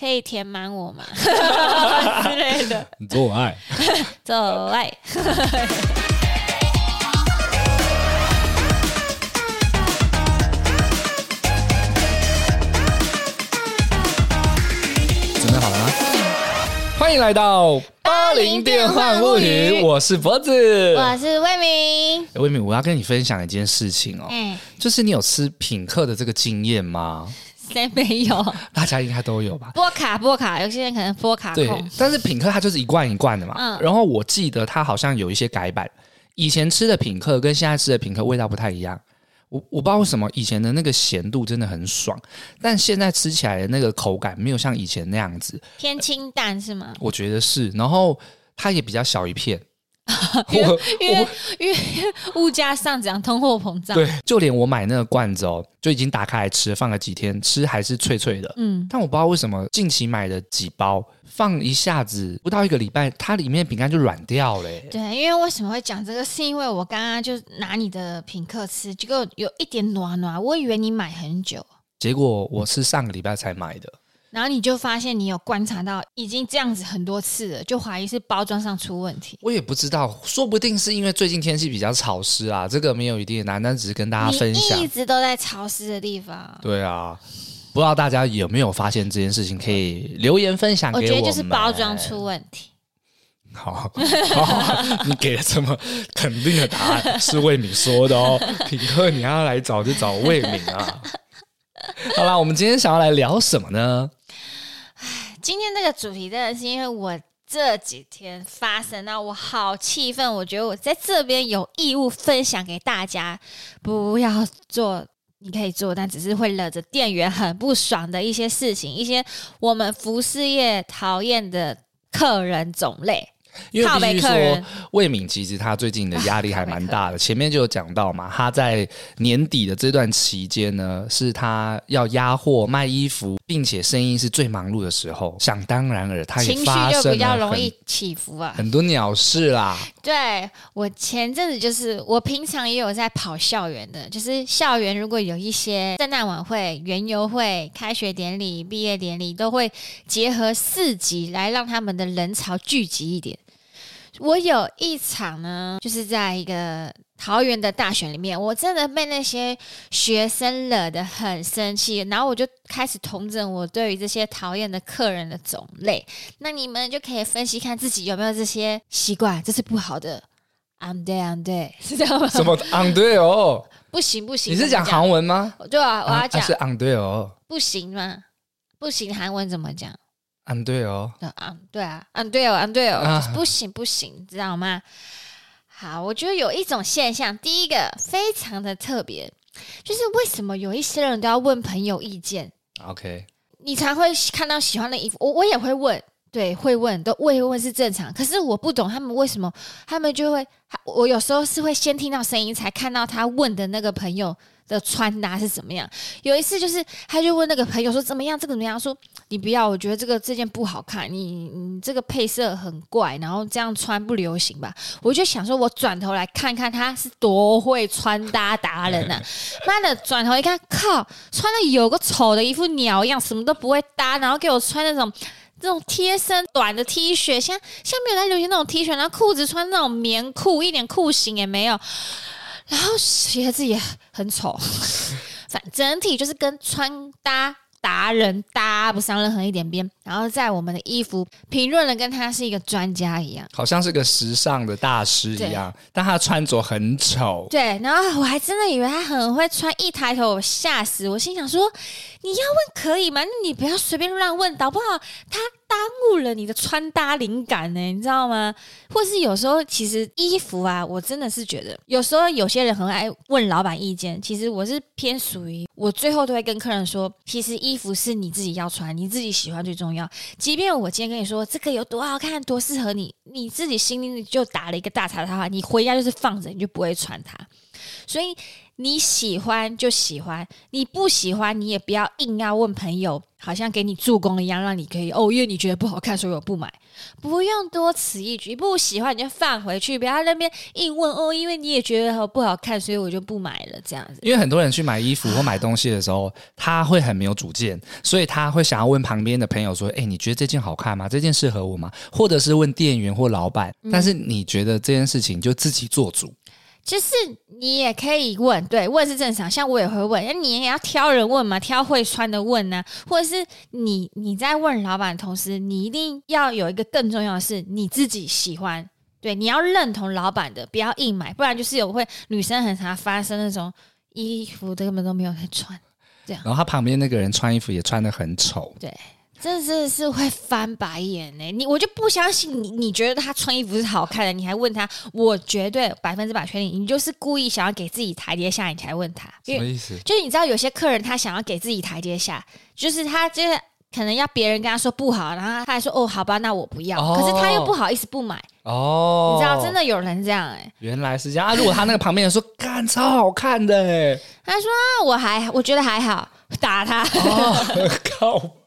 可以填满我吗？之类的。你做我爱，做我爱。准备好了吗？欢迎来到八零电幻物语，我是脖子，我是魏明。魏明，我要跟你分享一件事情哦，嗯，就是你有吃品客的这个经验吗？谁没有？大家应该都有吧。波卡波卡，有些人可能波卡控。对，但是品客它就是一罐一罐的嘛。嗯。然后我记得它好像有一些改版，以前吃的品客跟现在吃的品客味道不太一样。我我不知道为什么以前的那个咸度真的很爽，但现在吃起来的那个口感没有像以前那样子。偏清淡是吗？我觉得是。然后它也比较小一片。因为因为因为物价上涨，通货膨胀。对，就连我买那个罐子哦，就已经打开来吃，放了几天，吃还是脆脆的。嗯，但我不知道为什么近期买的几包，放一下子不到一个礼拜，它里面饼干就软掉了。对，因为为什么会讲这个？是因为我刚刚就拿你的品客吃，结果有一点暖暖，我以为你买很久，结果我是上个礼拜才买的。然后你就发现你有观察到已经这样子很多次了，就怀疑是包装上出问题。我也不知道，说不定是因为最近天气比较潮湿啊，这个没有一定的答案，但只是跟大家分享。你一直都在潮湿的地方。对啊，不知道大家有没有发现这件事情？可以留言分享给我。我觉得就是包装出问题。好，好，你给了这么肯定的答案，是魏敏说的哦。品客，你要来找就找魏敏啊。好啦，我们今天想要来聊什么呢？今天这个主题真的是因为我这几天发生，那我好气愤，我觉得我在这边有义务分享给大家，不要做，你可以做，但只是会惹着店员很不爽的一些事情，一些我们服饰业讨厌的客人种类。因为必须说，魏敏其实他最近的压力还蛮大的。前面就有讲到嘛，他在年底的这段期间呢，是他要压货卖衣服，并且生意是最忙碌的时候。想当然尔，他也发生了情绪就比较容易起伏啊，很多鸟事啦。对，我前阵子就是，我平常也有在跑校园的，就是校园如果有一些圣诞晚会、园游会、开学典礼、毕业典礼，都会结合四集来让他们的人潮聚集一点。我有一场呢，就是在一个桃园的大学里面，我真的被那些学生惹得很生气，然后我就开始统整我对于这些讨厌的客人的种类。那你们就可以分析看自己有没有这些习惯，这是不好的。I'm I'm there，是这样吗？什么 I'm there 哦？不行不行，你是讲韩文吗？对啊，我要讲、啊、是 I'm there 哦。不行吗？不行，韩文怎么讲？嗯，对哦，嗯，对啊，嗯，对哦，嗯，对哦，不行，不行，知道吗？好，我觉得有一种现象，第一个非常的特别，就是为什么有一些人都要问朋友意见？OK，你才会看到喜欢的衣服，我我也会问，对，会问，都我也会问是正常，可是我不懂他们为什么，他们就会，我有时候是会先听到声音，才看到他问的那个朋友。的穿搭是怎么样？有一次就是，他就问那个朋友说怎么样？这个怎么样？说你不要，我觉得这个这件不好看，你你这个配色很怪，然后这样穿不流行吧？我就想说，我转头来看看他是多会穿搭达人啊！妈的，转头一看，靠，穿的有个丑的一副鸟一样，什么都不会搭，然后给我穿那种这种贴身短的 T 恤，像像没有在流行那种 T 恤，然后裤子穿那种棉裤，一点裤型也没有。然后鞋子也很丑，反整体就是跟穿搭达人搭不上任何一点边。然后在我们的衣服评论的跟他是一个专家一样，好像是个时尚的大师一样，但他穿着很丑。对，然后我还真的以为他很会穿，一抬头我吓死，我心想说，你要问可以吗？你不要随便乱问，搞不好他。耽误了你的穿搭灵感呢，你知道吗？或是有时候其实衣服啊，我真的是觉得有时候有些人很爱问老板意见。其实我是偏属于我最后都会跟客人说，其实衣服是你自己要穿，你自己喜欢最重要。即便我今天跟你说这个有多好看，多适合你，你自己心里就打了一个大叉叉，你回家就是放着，你就不会穿它。所以你喜欢就喜欢，你不喜欢你也不要硬要问朋友好像给你助攻一样，让你可以哦，因为你觉得不好看，所以我不买。不用多此一举，不喜欢你就放回去，不要在那边硬问哦，因为你也觉得不好看，所以我就不买了。这样子，因为很多人去买衣服或买东西的时候，他会很没有主见，所以他会想要问旁边的朋友说：“哎，你觉得这件好看吗？这件适合我吗？”或者是问店员或老板。但是你觉得这件事情就自己做主。就是你也可以问，对，问是正常。像我也会问，那你也要挑人问嘛，挑会穿的问呢、啊，或者是你你在问老板的同时，你一定要有一个更重要的是你自己喜欢，对，你要认同老板的，不要硬买，不然就是有会女生很常发生那种衣服根本都没有在穿，这样，然后他旁边那个人穿衣服也穿的很丑，对。真的是会翻白眼呢！你我就不相信你，你觉得他穿衣服是好看的，你还问他？我绝对百分之百确定，你就是故意想要给自己台阶下，你才问他。什么意思？就是你知道有些客人他想要给自己台阶下，就是他就是可能要别人跟他说不好，然后他还说哦好吧，那我不要。哦、可是他又不好意思不买哦。你知道真的有人这样哎？原来是这样啊！如果他那个旁边人说干超好看的哎，他说我还我觉得还好，打他。哦、靠。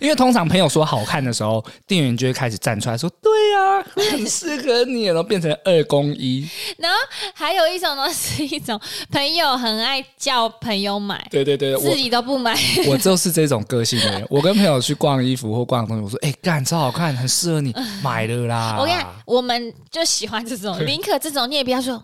因为通常朋友说好看的时候，店员就会开始站出来说：“对呀、啊，很适合你。”然后变成二公一。然后还有一种呢，是一种朋友很爱叫朋友买，对对对，自己都不买。我，我就是这种个性的人。我跟朋友去逛衣服 或逛东西，我说：“哎、欸，干超好看，很适合你，买了啦。”我看我们就喜欢这种，宁可这种，你也不要说。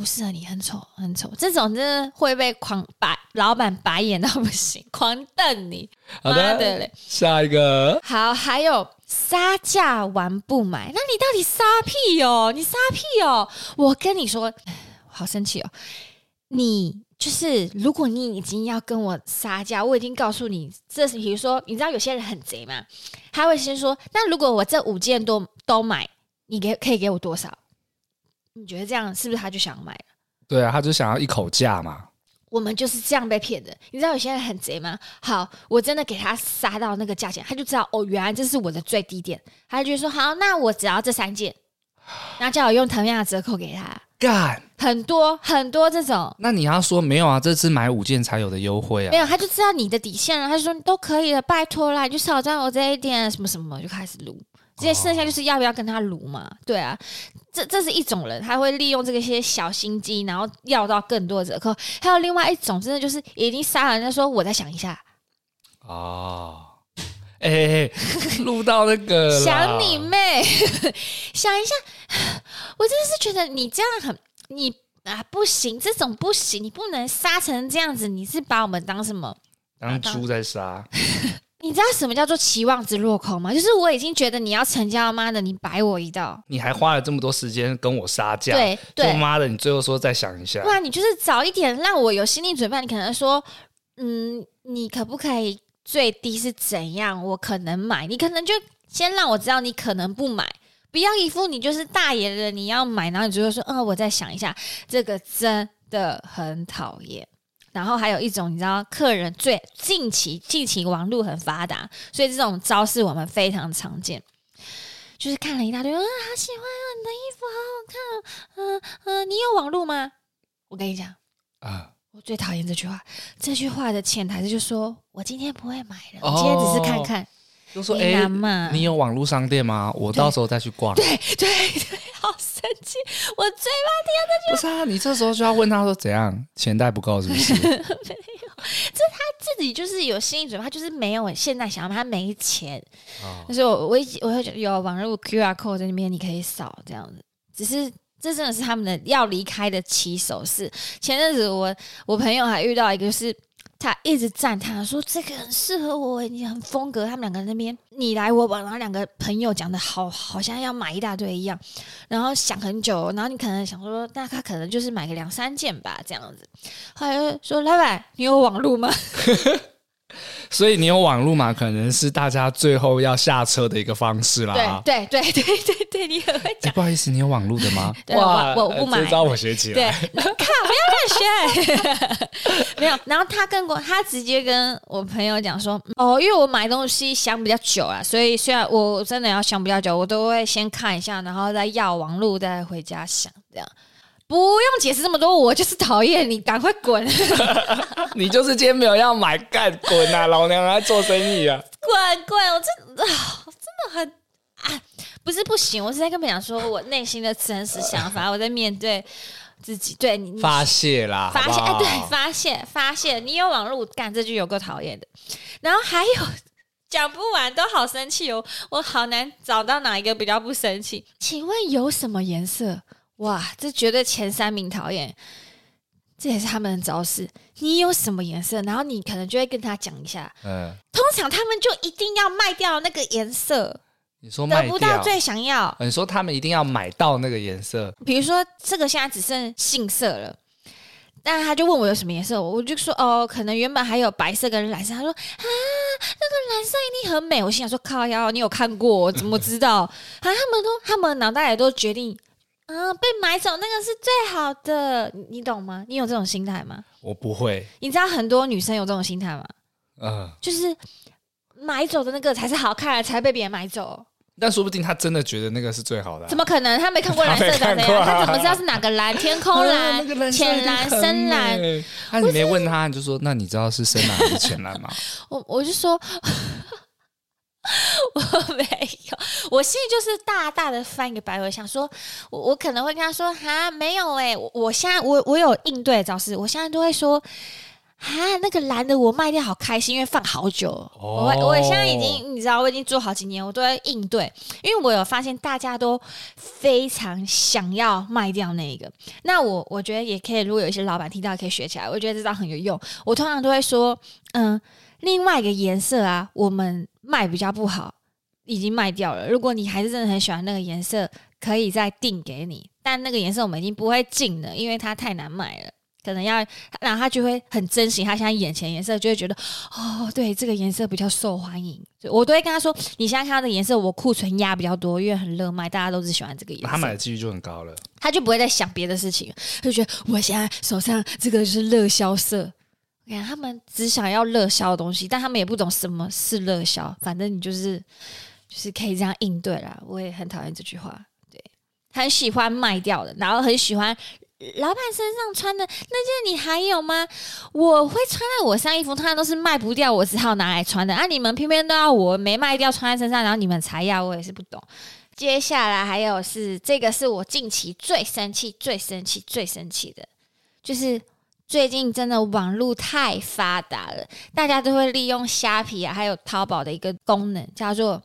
不适合你，很丑，很丑，这种真的会被狂白老板白眼到不行，狂瞪你。好的，对嘞，下一个。好，还有杀价完不买，那你到底杀屁哦？你杀屁哦？我跟你说，好生气哦！你就是，如果你已经要跟我杀价，我已经告诉你，这是比如说，你知道有些人很贼嘛？他会先说，那如果我这五件都都买，你给可以给我多少？你觉得这样是不是他就想买了？对啊，他就想要一口价嘛。我们就是这样被骗的。你知道有些人很贼吗？好，我真的给他杀到那个价钱，他就知道哦，原来这是我的最低点。他就说好，那我只要这三件，然后叫我用同样的折扣给他。干，很多很多这种。那你要说没有啊？这次买五件才有的优惠啊？没有，他就知道你的底线了。他就说你都可以了，拜托啦，就少赚我这一点，什么什么，就开始撸。这剩下就是要不要跟他撸嘛？对啊，这这是一种人，他会利用这个些小心机，然后要到更多的折扣。还有另外一种，真的就是已经杀了人家说，我再想一下。哦，哎、欸，录到那个想你妹，想一下，我真的是觉得你这样很你啊不行，这种不行，你不能杀成这样子，你是把我们当什么？当猪在杀。你知道什么叫做期望值落空吗？就是我已经觉得你要成交，妈的，你摆我一道，你还花了这么多时间跟我杀价，对对，妈的，你最后说再想一下，不然你就是早一点让我有心理准备，你可能说，嗯，你可不可以最低是怎样？我可能买，你可能就先让我知道你可能不买，不要一副你就是大爷的你要买，然后你就会说，嗯，我再想一下，这个真的很讨厌。然后还有一种，你知道，客人最近期近期网络很发达，所以这种招式我们非常常见。就是看了一大堆，啊，好喜欢啊，你的衣服好好看，嗯嗯，你有网络吗？我跟你讲啊，我最讨厌这句话。这句话的潜台词就是说我今天不会买了，我今天只是看看。就说哎，你有网络商店吗？我到时候再去逛。对 对对，好生气！我最怕听到这句话。不是啊，你这时候就要问他说怎样，钱带不够是不是？没有，这他自己就是有心理准备，他就是没有现在想要，他没钱。哦。但是我我我会觉得有网络 QR code 在那边，你可以扫这样子。只是这真的是他们的要离开的起手式。前阵子我我朋友还遇到一个是。他一直赞叹说：“这个很适合我，你很风格。”他们两个那边你来我往，然后两个朋友讲的好好像要买一大堆一样，然后想很久，然后你可能想说，那他可能就是买个两三件吧，这样子。后来就说：“老板，你有网路吗？” 所以你有网路嘛？可能是大家最后要下车的一个方式啦。对对对对对对，你很会讲。欸，不好意思，你有网路的吗？哇，我我不买。这招我学起来。对，看不要乱学。没有，然后他跟我，他直接跟我朋友讲说：“哦，因为我买东西想比较久啊，所以虽然我真的要想比较久，我都会先看一下，然后再要网路，再回家想这样。”不用解释这么多，我就是讨厌你，赶快滚！你就是今天没有要买，干滚啊！老娘来做生意啊！滚滚！我真的、啊、真的很啊，不是不行，我是在跟别人讲说我内心的真实想法，我在面对自己，对你发泄啦，发泄哎，对，发泄发泄，你有网路干这句有够讨厌的，然后还有讲不完都好生气哦，我好难找到哪一个比较不生气，请问有什么颜色？哇，这绝对前三名讨厌，这也是他们的招式。你有什么颜色？然后你可能就会跟他讲一下。嗯，通常他们就一定要卖掉那个颜色。你说卖得不到最想要？你说他们一定要买到那个颜色？比如说这个现在只剩杏色了，但他就问我有什么颜色，我就说哦，可能原本还有白色跟蓝色。他说啊，那个蓝色一定很美。我心想说靠腰，你有看过？怎么知道？啊，他们都他们脑袋里都决定。啊，被买走那个是最好的，你懂吗？你有这种心态吗？我不会。你知道很多女生有这种心态吗？嗯、呃，就是买走的那个才是好看的，才被别人买走。但说不定他真的觉得那个是最好的、啊。怎么可能？他没看过蓝色的呀？他，啊、他怎么知道是哪个蓝？天空蓝、浅、那个、蓝、深蓝？那、啊、你没问他，你就说那你知道是深蓝还是浅蓝吗？我我就说。我没有，我心里就是大大的翻一个白眼，想说，我我可能会跟他说，哈，没有哎、我我现在我我有应对招式，我现在都会说，哈，那个蓝的我卖掉好开心，因为放好久，哦、我我现在已经你知道，我已经做好几年，我都在应对，因为我有发现大家都非常想要卖掉那个，那我我觉得也可以，如果有一些老板听到可以学起来，我觉得这招很有用，我通常都会说，嗯。另外一个颜色啊，我们卖比较不好，已经卖掉了。如果你还是真的很喜欢那个颜色，可以再订给你。但那个颜色我们已经不会进了，因为它太难卖了。可能要，然后他就会很珍惜他现在眼前颜色，就会觉得哦，对，这个颜色比较受欢迎。我都会跟他说，你现在看到的颜色，我库存压比较多，因为很热卖，大家都是喜欢这个颜色。他买的几率就很高了，他就不会再想别的事情，他就觉得我现在手上这个就是热销色。他们只想要热销的东西，但他们也不懂什么是热销。反正你就是就是可以这样应对啦。我也很讨厌这句话，对，很喜欢卖掉的，然后很喜欢老板身上穿的那件，你还有吗？我会穿在我上衣服，通常都是卖不掉，我只好拿来穿的。啊，你们偏偏都要我没卖掉穿在身上，然后你们才要，我也是不懂。接下来还有是这个，是我近期最生气、最生气、最生气的，就是。最近真的网络太发达了，大家都会利用虾皮啊，还有淘宝的一个功能，叫做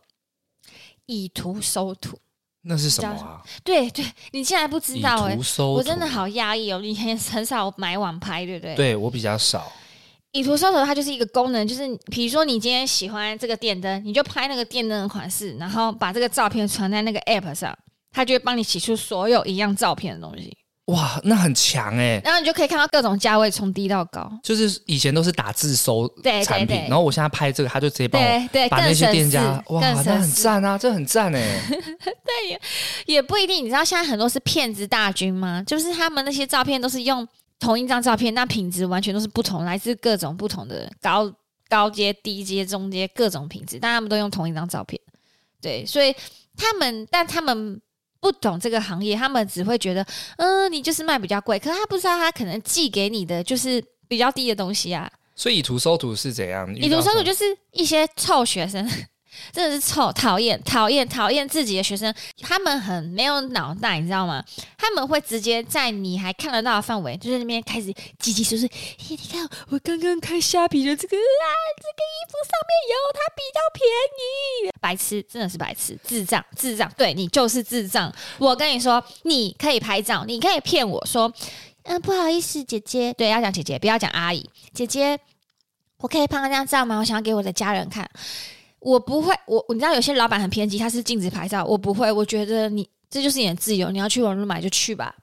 以图搜图。那是什么啊？对对，你竟然不知道哎、欸！我真的好压抑哦。你很很少买网拍，对不对？对我比较少。以图搜图，它就是一个功能，就是比如说你今天喜欢这个电灯，你就拍那个电灯的款式，然后把这个照片传在那个 app 上，它就会帮你洗出所有一样照片的东西。哇，那很强哎！然后你就可以看到各种价位从低到高，就是以前都是打字搜产品，然后我现在拍这个，他就直接帮我把那些店家，哇，那很赞啊，这很赞哎！对，也也不一定，你知道现在很多是骗子大军吗？就是他们那些照片都是用同一张照片，那品质完全都是不同，来自各种不同的高高阶、低阶、中阶各种品质，但他们都用同一张照片，对，所以他们，但他们。不懂这个行业，他们只会觉得，嗯、呃，你就是卖比较贵，可是他不知道他可能寄给你的就是比较低的东西啊。所以以图搜图是怎样？以图搜图就是一些臭学生。真的是臭，讨厌，讨厌，讨厌自己的学生，他们很没有脑袋，你知道吗？他们会直接在你还看得到的范围，就在那边开始叽叽说说：“嘿，你看我刚刚开虾皮的这个啊，这个衣服上面有它比较便宜。”白痴，真的是白痴，智障，智障，对你就是智障。我跟你说，你可以拍照，你可以骗我说：“嗯，不好意思，姐姐，对，要讲姐姐，不要讲阿姨，姐姐，我可以拍这张照吗？我想要给我的家人看。”我不会，我你知道有些老板很偏激，他是禁止拍照。我不会，我觉得你这就是你的自由，你要去网络买就去吧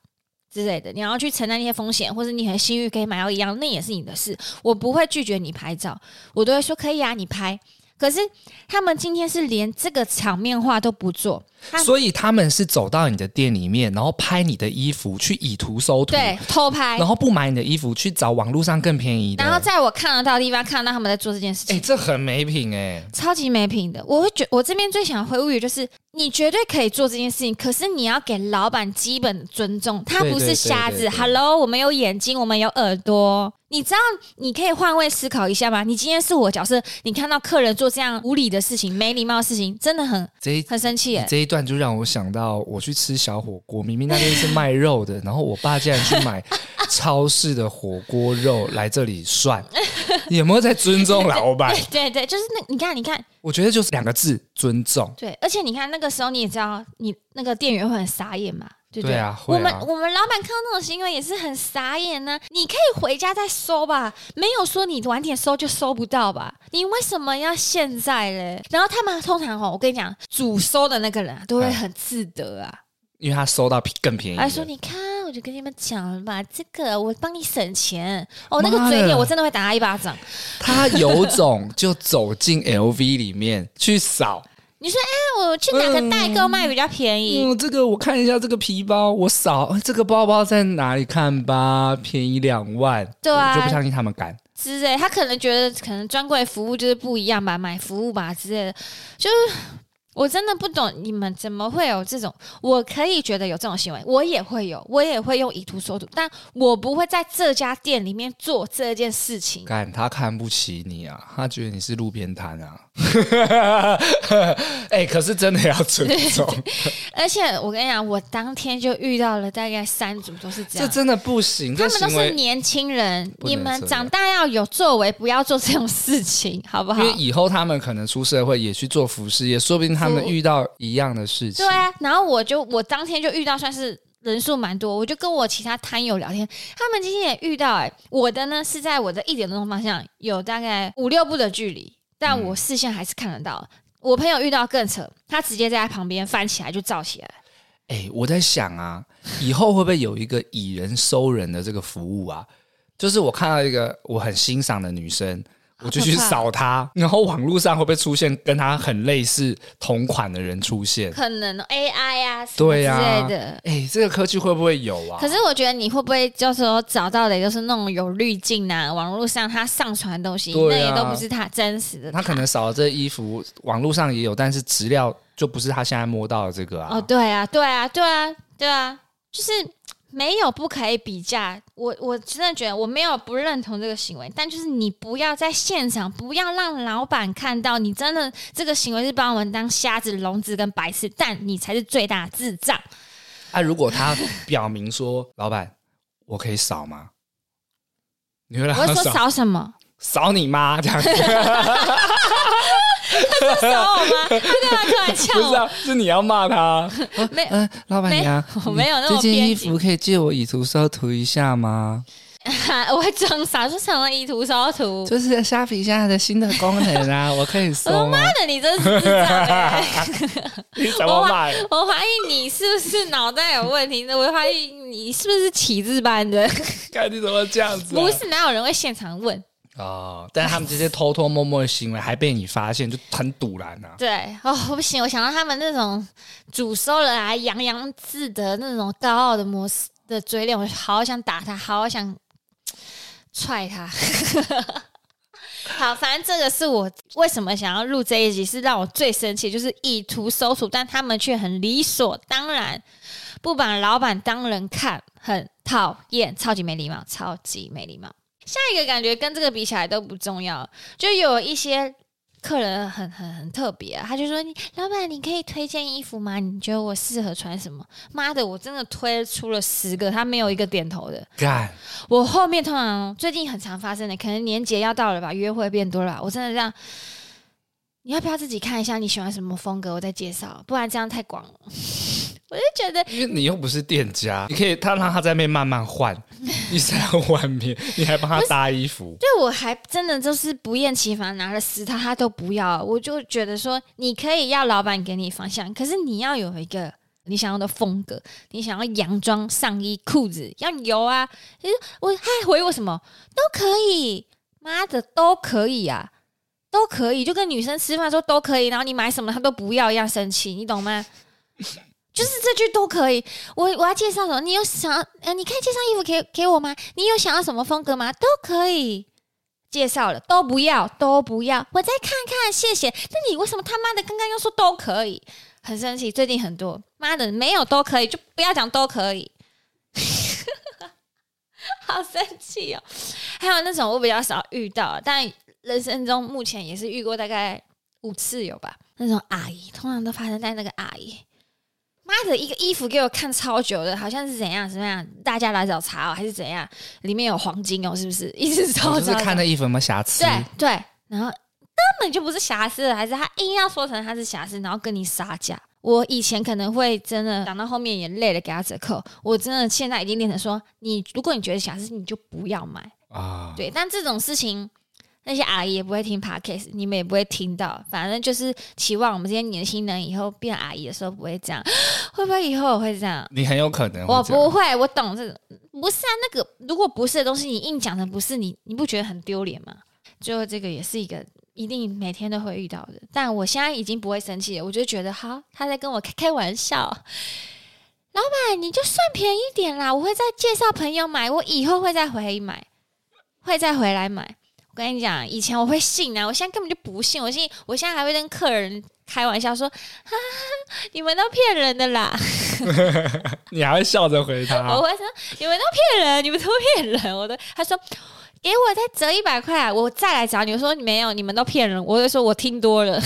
之类的。你要去承担那些风险，或者你很幸运可以买到一样，那也是你的事。我不会拒绝你拍照，我都会说可以啊，你拍。可是他们今天是连这个场面话都不做，所以他们是走到你的店里面，然后拍你的衣服去以图搜图，对，偷拍，然后不买你的衣服去找网络上更便宜的，然后在我看得到的地方看到他们在做这件事情。哎，这很没品哎，超级没品的。我会觉我这边最想回复语就是，你绝对可以做这件事情，可是你要给老板基本的尊重，他不是瞎子。Hello，我们有眼睛，我们有耳朵。你知道你可以换位思考一下吗？你今天是我角色，你看到客人做这样无理的事情、没礼貌的事情，真的很这一很生气耶。这一段就让我想到，我去吃小火锅，明明那边是卖肉的，然后我爸竟然去买 超市的火锅肉来这里涮，你有没有在尊重老板？对对，就是那你看，你看，我觉得就是两个字：尊重。对，而且你看那个时候，你也知道，你那个店员会很傻眼嘛。对，对，对啊，我们我们老板看到那种行为也是很傻眼呢、啊。你可以回家再收吧，没有说你晚点收就收不到吧？你为什么要现在嘞？然后他们通常哦，我跟你讲，主收的那个人都会很自得啊，因为他收到更便宜。他说：“你看，我就跟你们讲了吧，这个我帮你省钱哦。”那个嘴脸我真的会打他一巴掌。他有种就走进 LV 里面去扫。你说，哎，我去哪个代购卖比较便宜？嗯，嗯，这个我看一下，这个皮包我扫，这个包包在哪里看吧？便宜两万，对啊，我就不相信他们敢。之类，他可能觉得可能专柜服务就是不一样吧，买服务吧之类的，就是。我真的不懂你们怎么会有这种，我可以觉得有这种行为，我也会有，我也会用以图搜图，但我不会在这家店里面做这件事情。干，他看不起你啊，他觉得你是路边摊啊。哎、欸，可是真的要尊重。而且我跟你讲，我当天就遇到了大概三组都是这样，这真的不行。他们都是年轻人，你们长大要有作为，不要做这种事情，好不好？因为以后他们可能出社会也去做服饰业，说不定他。们遇到一样的事情，对啊，然后我就我当天就遇到，算是人数蛮多，我就跟我其他摊友聊天，他们今天也遇到、欸，哎，我的呢是在我的一点钟方向，有大概五六步的距离，但我视线还是看得到。嗯、我朋友遇到更扯，他直接在他旁边翻起来就照起来。哎、欸，我在想啊，以后会不会有一个以人收人的这个服务啊？就是我看到一个我很欣赏的女生。我就去扫他，然后网络上会不会出现跟他很类似同款的人出现？可能 AI 啊，对呀之类的。哎、欸，这个科技会不会有啊？可是我觉得你会不会就是说找到的就是那种有滤镜啊？网络上他上传的东西，那也都不是他真实的他。他可能扫了这衣服，网络上也有，但是质料就不是他现在摸到的这个啊。哦，对啊，对啊，对啊，对啊，就是。没有不可以比价，我我真的觉得我没有不认同这个行为，但就是你不要在现场，不要让老板看到你真的这个行为是把我们当瞎子、聋子跟白痴，但你才是最大的智障。啊，如果他表明说，老板，我可以扫吗？你会让他扫？我会说扫什么？扫你妈这样子。他是扫我吗？他干嘛突然呛我？不是啊，是你要骂他。没，嗯，老板娘，我 没有那这件衣服可以借我以图搜图一下吗？我会装傻，说什么以图搜图？就是虾皮现在的新的功能啊，我可以搜我？妈的，你真是智障欸！你怎么买？我怀疑你是不是脑袋有问题？我怀疑你是不是启智班的？看你怎么这样子？不是，哪有人会现场问？哦，但是他们这些偷偷摸摸的行为还被你发现，就很堵然呐。对，哦，不行，我想到他们那种主收了还洋洋自得那种高傲的模式的嘴脸，我好想打他，好想踹他。好，反正这个是我为什么想要录这一集，是让我最生气，就是以图搜图，但他们却很理所当然不把老板当人看，很讨厌，超级没礼貌，超级没礼貌。下一个感觉跟这个比起来都不重要，就有一些客人很很很特别，他就说：“你老板，你可以推荐衣服吗？你觉得我适合穿什么？”妈的，我真的推出了十个，他没有一个点头的。我后面通常最近很常发生的，可能年节要到了吧，约会变多了，我真的这样。你要不要自己看一下你喜欢什么风格，我再介绍，不然这样太广了。我就觉得，因为你又不是店家，你可以他让他在那边慢慢换，你在外面，你还帮他搭衣服。对，我还真的就是不厌其烦拿了十套，他都不要。我就觉得说，你可以要老板给你方向，可是你要有一个你想要的风格，你想要洋装、上衣、裤子要有啊。其实我他还回我什么都可以，妈的都可以啊。都可以，就跟女生吃饭说都可以，然后你买什么他都不要一样生气，你懂吗？就是这句都可以。我我要介绍什么？你有想要呃，你可以介绍衣服给给我吗？你有想要什么风格吗？都可以介绍了，都不要，都不要，我再看看，谢谢。那你为什么他妈的刚刚又说都可以？很生气，最近很多妈的没有都可以，就不要讲都可以。好生气哦！还有那种我比较少遇到，但。人生中目前也是遇过大概五次有吧，那种阿姨通常都发生在那个阿姨，妈的一个衣服给我看超久的，好像是怎样怎样，大家来找茬哦，还是怎样？里面有黄金哦，是不是？一直找，就是看那衣服有没有瑕疵。对对，然后根本就不是瑕疵，还是他硬要说成他是瑕疵，然后跟你杀价。我以前可能会真的讲到后面也累了，给他折扣。我真的现在已经练成说，你如果你觉得瑕疵，你就不要买啊。对，但这种事情。那些阿姨也不会听 podcast，你们也不会听到。反正就是期望我们这些年轻人以后变阿姨的时候不会这样，会不会以后我会这样？你很有可能。我不会，我懂这个。不是啊，那个如果不是的东西，你硬讲成不是，你你不觉得很丢脸吗？最后这个也是一个一定每天都会遇到的。但我现在已经不会生气了，我就觉得哈，他在跟我开开玩笑。老板，你就算便宜点啦，我会再介绍朋友买，我以后会再回买，会再回来买。我跟你讲，以前我会信啊，我现在根本就不信。我信，我现在还会跟客人开玩笑说：“哈哈，你们都骗人的啦！” 你还会笑着回他？我会说：“你们都骗人，你们都骗人。”我都他说：“给我再折一百块啊，我再来找你。”我说：“你没有，你们都骗人。”我就说：“我听多了。”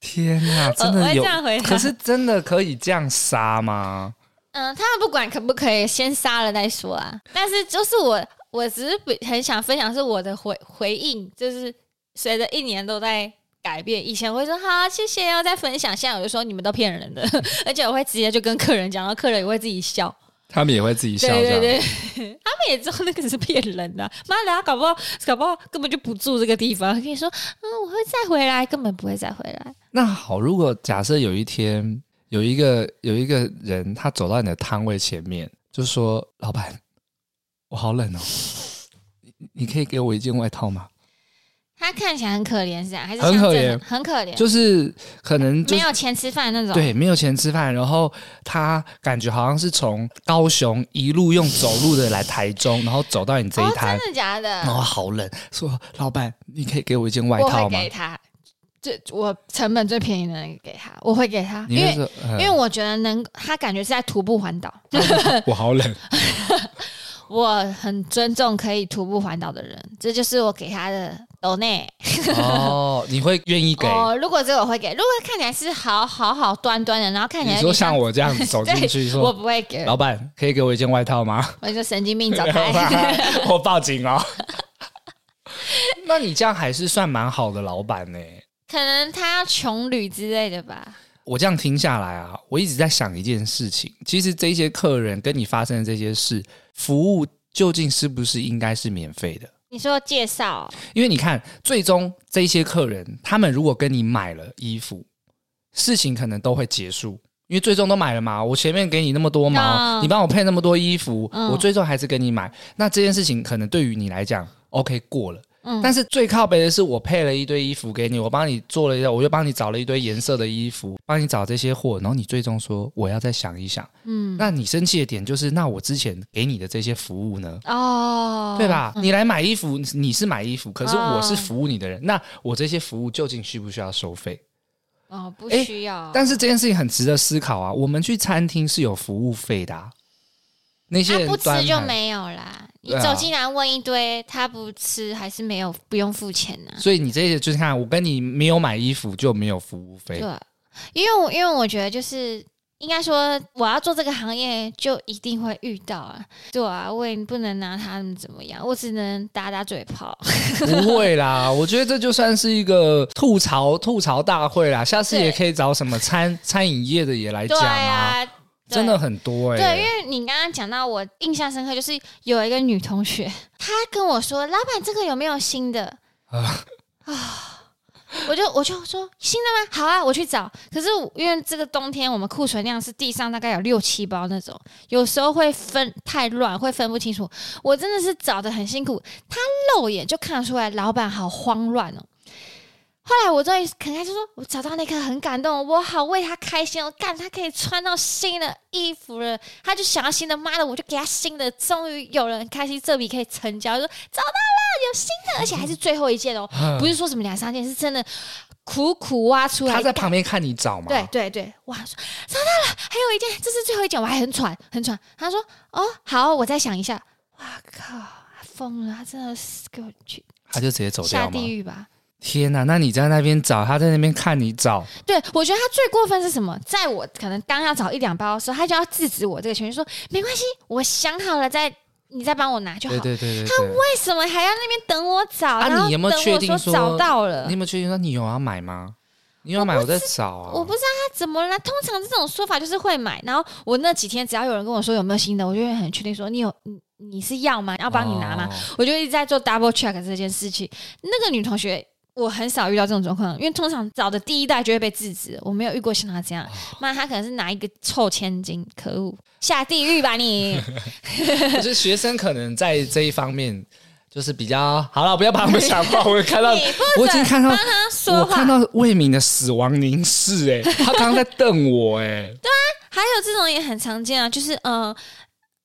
天哪，真的有？可是真的可以这样杀吗？嗯，他们不管可不可以，先杀了再说啊。但是就是我。我只是很想分享，是我的回回应，就是随着一年都在改变。以前我会说好，谢谢，要再分享。现在我就说你们都骗人的，而且我会直接就跟客人讲，然后客人也会自己笑，他们也会自己笑，对对对，他们也知道那个是骗人的。妈的，他搞不好搞不好根本就不住这个地方，跟你说嗯，我会再回来，根本不会再回来。那好，如果假设有一天有一个有一个人，他走到你的摊位前面，就说老板。我好冷哦，你你可以给我一件外套吗？他看起来很可怜，是啊，还是很可怜，很可怜，就是可能没有钱吃饭那种。对，没有钱吃饭，然后他感觉好像是从高雄一路用走路的来台中，然后走到你这一摊，哦，真的假的？然后好冷，说老板，你可以给我一件外套吗？给他，这我成本最便宜的那个给他，我会给他，因为、嗯、因为我觉得能，他感觉是在徒步环岛。我好冷。我很尊重可以徒步环岛的人，这就是我给他的斗内。哦，你会愿意给？哦，如果这个我会给。如果看起来是好好好端端的，然后看起来你说像我这样子走 进去说，我不会给。老板可以给我一件外套吗？我就神经病走开，我报警哦。那你这样还是算蛮好的老板呢？可能他要穷旅之类的吧。我这样听下来啊，我一直在想一件事情，其实这些客人跟你发生的这些事。服务究竟是不是应该是免费的？你说介绍，因为你看，最终这些客人，他们如果跟你买了衣服，事情可能都会结束，因为最终都买了嘛。我前面给你那么多毛，你帮我配那么多衣服，我最终还是跟你买。那这件事情可能对于你来讲，OK 过了。嗯，但是最靠北的是，我配了一堆衣服给你，我帮你做了一下，我又帮你找了一堆颜色的衣服，帮你找这些货，然后你最终说我要再想一想，嗯，那你生气的点就是，那我之前给你的这些服务呢？哦，对吧？嗯，你来买衣服，你是买衣服，可是我是服务你的人，哦，那我这些服务究竟需不需要收费？哦，不需要。但是这件事情很值得思考啊，我们去餐厅是有服务费的啊。那些人他不吃就没有啦。你走进来问一堆，他不吃还是没有不用付钱呢？所以你这些就是看我跟你没有买衣服就没有服务费。对，因为我因为我觉得就是应该说我要做这个行业就一定会遇到啊。对啊，我也不能拿他们怎么样，我只能打打嘴炮。不会啦，我觉得这就算是一个吐槽吐槽大会啦。下次也可以找什么餐餐饮业的也来讲啊。真的很多哎、欸，对，因为你刚刚讲到，我印象深刻，就是有一个女同学，她跟我说：“老板，这个有没有新的？” 啊啊，我就我就说新的吗？好啊，我去找。可是因为这个冬天，我们库存量是地上大概有六七包那种，有时候会分太乱，会分不清楚。我真的是找的很辛苦，她肉眼就看得出来，老板好慌乱哦。后来我终于肯开就说，我找到那颗很感动，我好为他开心。哦干，他可以穿到新的衣服了，他就想要新的，妈的，我就给他新的。终于有人开心，这笔可以成交，就说找到了，有新的，而且还是最后一件哦，不是说什么两三件，是真的苦苦挖出来。他在旁边看你找吗？对对对，哇，说找到了，还有一件，这是最后一件，我还很喘，很喘。他说，哦，好，我再想一下。哇靠，疯了，他真的是给我去，他就直接走掉下地狱吧。天哪！那你在那边找，他在那边看你找。对，我觉得他最过分是什么？在我可能刚要找一两包的时候，他就要制止我这个权利，说没关系，我想好了再你再帮我拿就好。对对对对。他为什么还要那边等我找？啊，你有没有确定说找到了？你有没有确定说你有要买吗？你有买，我在找啊。我不知道他怎么了。通常这种说法就是会买。然后我那几天只要有人跟我说有没有新的，我就会很确定说你有，你你是要吗？要帮你拿吗？哦、我就一直在做 double check 这件事情。那个女同学。我很少遇到这种状况，因为通常找的第一代就会被制止。我没有遇过像他这样，妈，他可能是拿一个臭千金，可恶，下地狱吧你！可是学生可能在这一方面就是比较好了，不要把他们想坏。我看到，我已经看到他，我看到魏敏的死亡凝视，哎，他刚刚在瞪我，哎，对啊，还有这种也很常见啊，就是呃，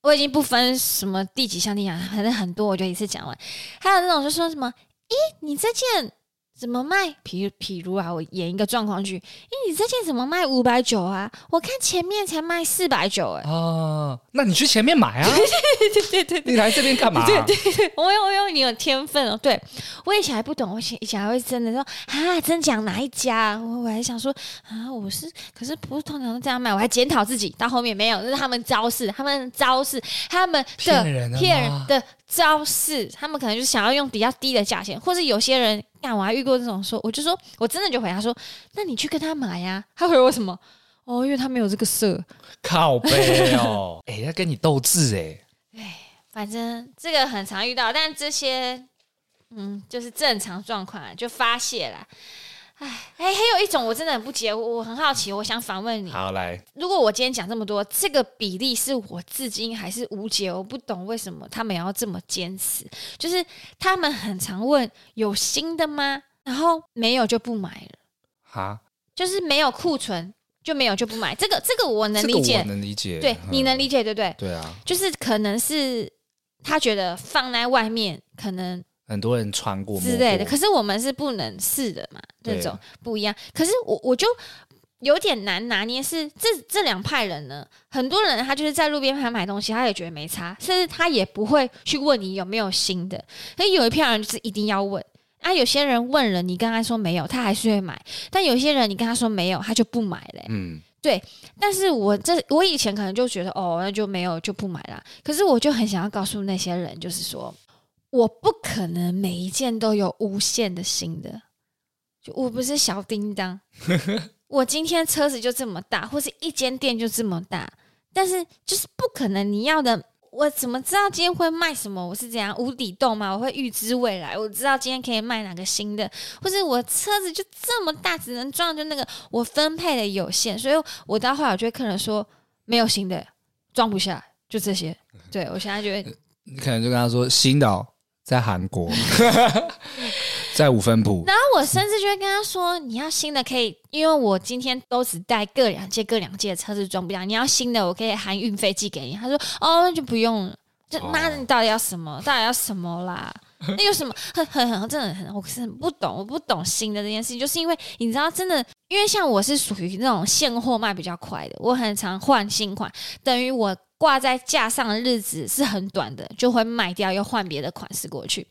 我已经不分什么第几项第几项，反正很多，我就一次讲完。还有那种就说什么，咦，你这件。怎么卖？譬如譬如啊，我演一个状况剧，咦，你这件怎么卖五百九啊？我看前面才卖四百九，哎。哦，那你去前面买啊？对对对对对，你来这边干嘛？对对对，我有我有你有天分哦。对，我以前还不懂，我以前以前还会真的说啊，真讲哪一家？我我还想说啊，我是，可是不是通常都这样卖？我还检讨自己，到后面没有，这是他们招式，他们招式，他们的骗人的骗人的招式，他们可能就是想要用比较低的价钱，或是有些人。干我还遇过这种说，我就说我真的就回他说，那你去跟他买呀、啊。他回我什么？哦，因为他没有这个色。靠背哦，哎、欸，要跟你斗智哎。哎，反正这个很常遇到，但这些嗯，就是正常状况，就发泄了。哎哎，还有一种我真的很不解，我很好奇，我想反问你。好来，如果我今天讲这么多，这个比例是我至今还是无解，我不懂为什么他们要这么坚持。就是他们很常问有新的吗？然后没有就不买了。哈，就是没有库存就没有就不买。这个这个我能理解，能理解。对，你能理解对不对？对啊，就是可能是他觉得放在外面可能。很多人穿过之类的，可是我们是不能试的嘛，这种不一样。可是我我就有点难拿捏是，是这这两派人呢？很多人他就是在路边摊买东西，他也觉得没差，甚至他也不会去问你有没有新的。所以有一票人就是一定要问啊。有些人问了，你跟他说没有，他还是会买；但有些人你跟他说没有，他就不买嘞。嗯，对。但是我这我以前可能就觉得哦，那就没有就不买啦。可是我就很想要告诉那些人，就是说。我不可能每一件都有无限的新的，就我不是小叮当，我今天车子就这么大，或是一间店就这么大，但是就是不可能你要的，我怎么知道今天会卖什么？我是怎样无底洞吗？我会预知未来，我知道今天可以卖哪个新的，或是我车子就这么大，只能装就那个，我分配的有限，所以我到后来我就会客人说没有新的，装不下，就这些。对，我现在就会，你可能就跟他说新的哦。在韩国，在五分埔。然后我甚至就会跟他说：“你要新的可以，因为我今天都只带各两届、各两届的车子装不了。你要新的，我可以含运费寄给你。”他说：“哦，那就不用了。这妈的，你到底要什么？到底要什么啦？那有什么？很很很，真的很，我是很不懂，我不懂新的这件事情，就是因为你知道，真的，因为像我是属于那种现货卖比较快的，我很常换新款，等于我。”挂在架上的日子是很短的，就会卖掉，又换别的款式过去。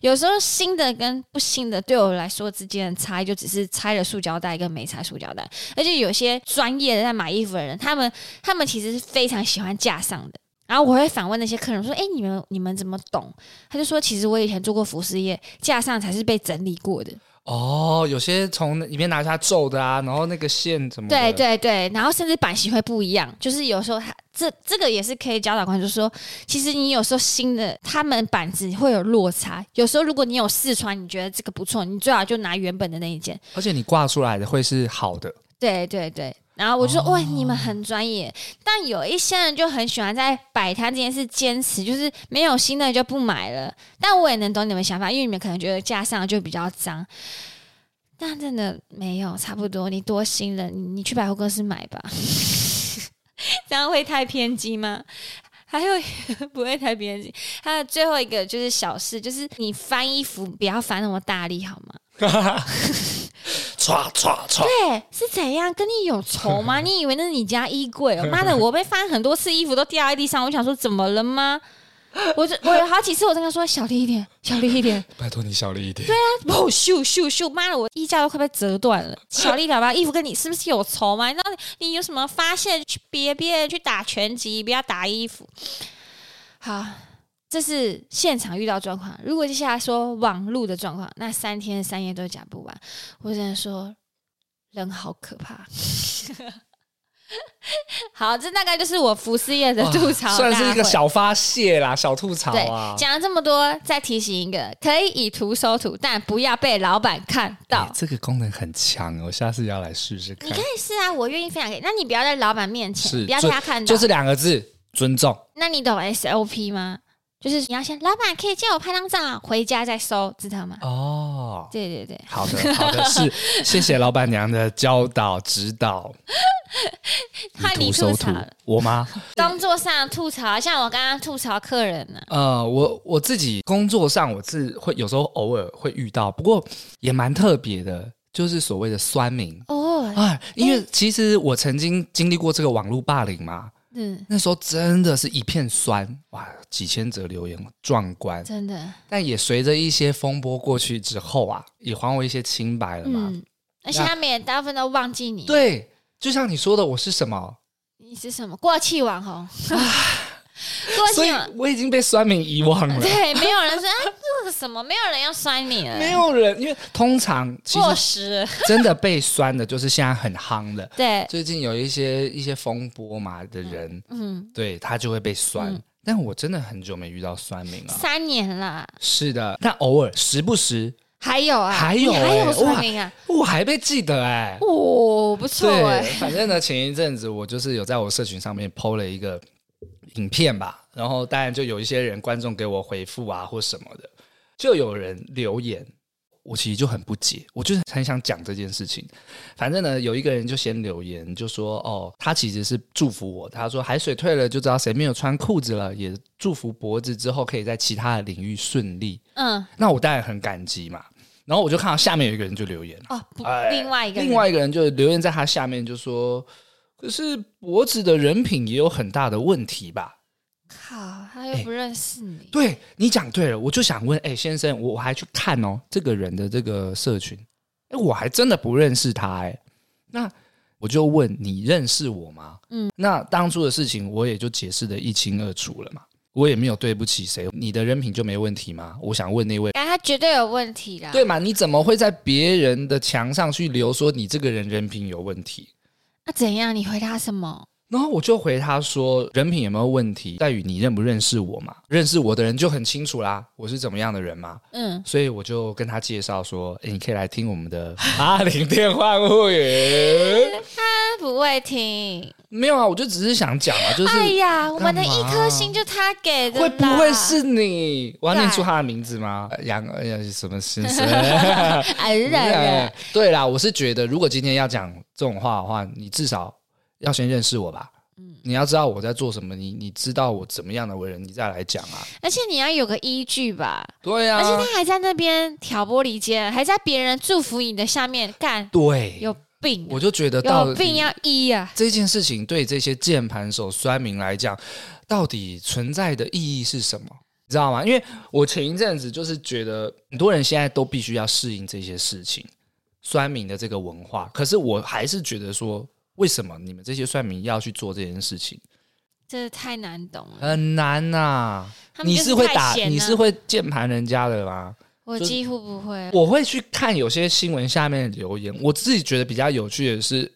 有时候新的跟不新的对我来说之间的差异，就只是拆了塑胶袋跟没拆塑胶袋。而且有些专业的在买衣服的人，他们 他们其实是非常喜欢架上的。然后我会反问那些客人说：“哎，你们你们怎么懂？”他就说：“其实我以前做过服饰业，架上才是被整理过的。”哦，有些从里面拿下皱的啊，然后那个线怎么？对对对，然后甚至版型会不一样，就是有时候它这这个也是可以教导观众，就是说其实你有时候新的他们板子会有落差，有时候如果你有试穿，你觉得这个不错，你最好就拿原本的那一件，而且你挂出来的会是好的。对对对，然后我就说，哇，你们很专业，但有一些人就很喜欢在摆摊这件事坚持，就是没有新的就不买了。但我也能懂你们想法，因为你们可能觉得架上就比较脏。但真的没有，差不多。你多新了，你你去百货公司买吧。这样会太偏激吗？还有 不会太偏激。还有最后一个就是小事，就是你翻衣服不要翻那么大力，好吗？唰唰唰！对，是怎样？跟你有仇吗？你以为那是你家衣柜？哦？妈的，我被翻很多次衣服都掉在地上，我想说怎么了吗？我我有好几次我跟他说小力一点，小力一点，拜托你小力一点。对啊，哦咻咻咻，妈的，我衣架都快被折断了。小力宝宝，衣服跟你是不是有仇吗？然后你有什么发现？去别别人去打拳击，不要打衣服。好，这是现场遇到状况。如果接下来说网络的状况，那三天三夜都讲不完。我只能说，人好可怕。好，这大概就是我服饰业的吐槽，算是一个小发泄啦，小吐槽啊。讲了这么多，再提醒一个，可以以图收图，但不要被老板看到。欸，这个功能很强，我下次要来试试看。你可以试啊，我愿意分享给你。那你不要在老板面前，不要被他看到，就是两个字，尊重。那你懂 SOP 吗？就是你要先，老板可以借我拍张照，回家再收，知道吗？哦，对对对，好的好的，是谢谢老板娘的教导指导。看你吐槽我吗？工作上吐槽，像我刚刚吐槽客人呢。呃，我我自己工作上我是会有时候偶尔会遇到，不过也蛮特别的，就是所谓的酸民哦啊，因为其实我曾经经历过这个网络霸凌嘛。嗯，那时候真的是一片酸哇，几千则留言，壮观，真的。但也随着一些风波过去之后啊，也还我一些清白了嘛。嗯，而且他们也大部分都忘记你。对，就像你说的，我是什么？你是什么？过气网红。所以我已经被酸民遗忘了。对，没有人说啊，这个什么？没有人要酸你了。没有人，因为通常其实真的被酸的，就是现在很夯的。对，最近有一些一些风波嘛的人，嗯，对他就会被酸。但我真的很久没遇到酸民了，三年了。是的，但偶尔时不时还有啊，还有还有酸民啊，我还被记得哎，哦，不错哎。反正呢，前一阵子我就是有在我社群上面 PO 了一个。影片吧，然后当然就有一些人观众给我回复啊，或什么的，就有人留言，我其实就很不解，我就是很想讲这件事情。反正呢，有一个人就先留言，就说：“哦，他其实是祝福我，他说海水退了就知道谁没有穿裤子了，也祝福脖子之后可以在其他的领域顺利。”嗯，那我当然很感激嘛。然后我就看到下面有一个人就留言哦，哎、另外一个另外一个人就留言在他下面就说。可是脖子的人品也有很大的问题吧？靠，他又不认识你。欸、对，你讲对了，我就想问，哎、欸，先生，我我还去看哦，这个人的这个社群，哎、欸，我还真的不认识他，哎，那我就问你认识我吗？嗯，那当初的事情我也就解释的一清二楚了嘛，我也没有对不起谁，你的人品就没问题吗？我想问那位，哎，他绝对有问题啦，对嘛？你怎么会在别人的墙上去留说你这个人人品有问题？那怎样？你回答什么？然后我就回他说：“人品有没有问题，在于你认不认识我嘛？认识我的人就很清楚啦，我是怎么样的人嘛。嗯，所以我就跟他介绍说：，哎，你可以来听我们的八零电话会员。他不会听，没有啊，我就只是想讲啊，就是哎呀，我们的一颗星就他给的，会不会是你？我要念出他的名字吗？杨哎呀，什么先生？哎呀，对啦，我是觉得，如果今天要讲这种话的话，你至少。要先认识我吧，嗯，你要知道我在做什么，你你知道我怎么样的为人，你再来讲啊。而且你要有个依据吧，对啊。而且他还在那边挑拨离间，还在别人祝福你的下面干，对，有病啊。我就觉得到有病要医啊。这件事情对这些键盘手酸民来讲，到底存在的意义是什么？你知道吗？因为我前一阵子就是觉得很多人现在都必须要适应这些事情，酸民的这个文化。可是我还是觉得说。为什么你们这些酸民要去做这件事情？这太难懂了，很难呐、啊！你是会打，你是会键盘人家的吗？我几乎不会。我会去看有些新闻下面的留言，我自己觉得比较有趣的是，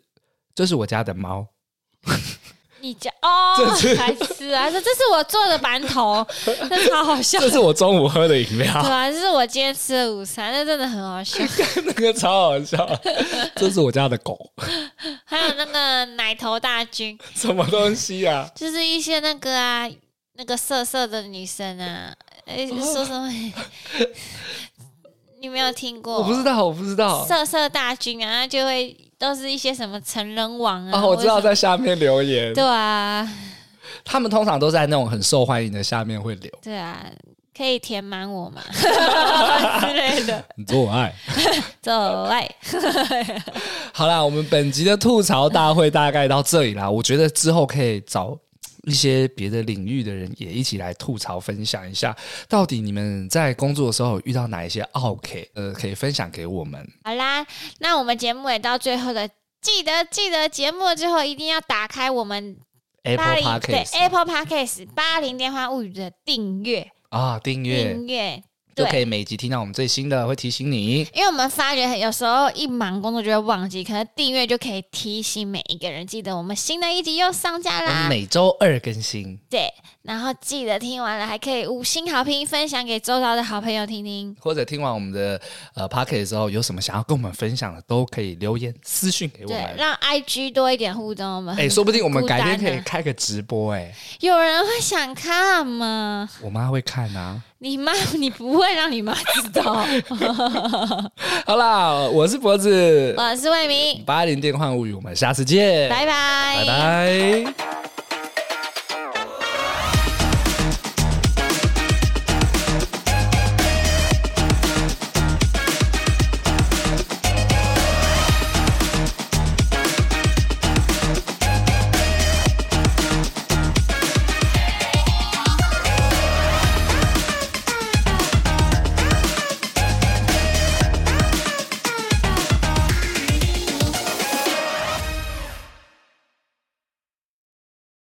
这是我家的猫。你家哦，还是啊？这这是我做的馒头，这超好笑。这是我中午喝的饮料，对啊，这是我今天吃的午餐，那真的很好笑。那个超好笑，这是我家的狗，还有那个奶头大军，什么东西啊？就是一些那个啊，那个色色的女生啊，哎，说什么？你没有听过？我不知道，我不知道。色色大军啊，就会都是一些什么成人网啊。哦，我知道，在下面留言。对啊，他们通常都在那种很受欢迎的下面会留。对啊，可以填满我嘛？之类的。你做我爱，做我爱。好啦，我们本集的吐槽大会大概到这里啦。我觉得之后可以找。一些别的领域的人也一起来吐槽分享一下，到底你们在工作的时候遇到哪一些奥 K，？呃，可以分享给我们。好啦，那我们节目也到最后的，记得记得节目之后一定要打开我们 Apple Podcast 对 Apple Podcast 八零电话物语的订阅啊，订阅订阅。就可以每集听到我们最新的，会提醒你。因为我们发觉有时候一忙工作就会忘记，可能订阅就可以提醒每一个人，记得我们新的一集又上架啦。每周二更新。对，然后记得听完了还可以五星好评，分享给周遭的好朋友听听。或者听完我们的呃 Podcast 的时候，有什么想要跟我们分享的，都可以留言私讯给我们，让 IG 多一点互动。我们哎，说不定我们改天可以开个直播哎。有人会想看吗？我妈会看啊。你妈，你不会让你妈知道。好啦，我是脖子，我是魏明，八零电幻物语，我们下次见，拜拜，拜拜。